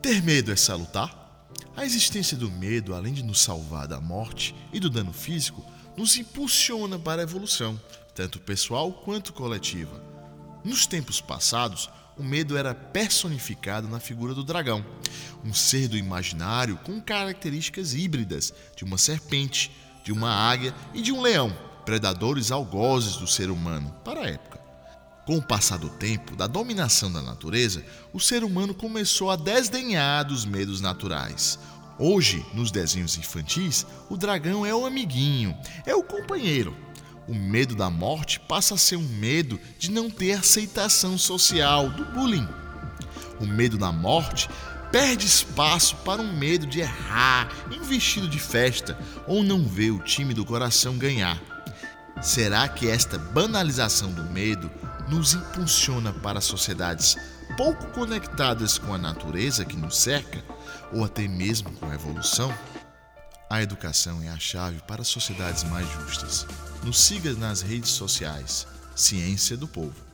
Ter medo é salutar? A existência do medo, além de nos salvar da morte e do dano físico, nos impulsiona para a evolução, tanto pessoal quanto coletiva. Nos tempos passados, o medo era personificado na figura do dragão, um ser do imaginário com características híbridas de uma serpente, de uma águia e de um leão, predadores algozes do ser humano para a época. Com o passar do tempo, da dominação da natureza, o ser humano começou a desdenhar dos medos naturais. Hoje, nos desenhos infantis, o dragão é o amiguinho, é o companheiro, o medo da morte passa a ser um medo de não ter aceitação social, do bullying. O medo da morte perde espaço para um medo de errar em vestido de festa ou não ver o time do coração ganhar. Será que esta banalização do medo nos impulsiona para sociedades pouco conectadas com a natureza que nos cerca ou até mesmo com a evolução? A educação é a chave para sociedades mais justas. Nos siga nas redes sociais. Ciência do Povo.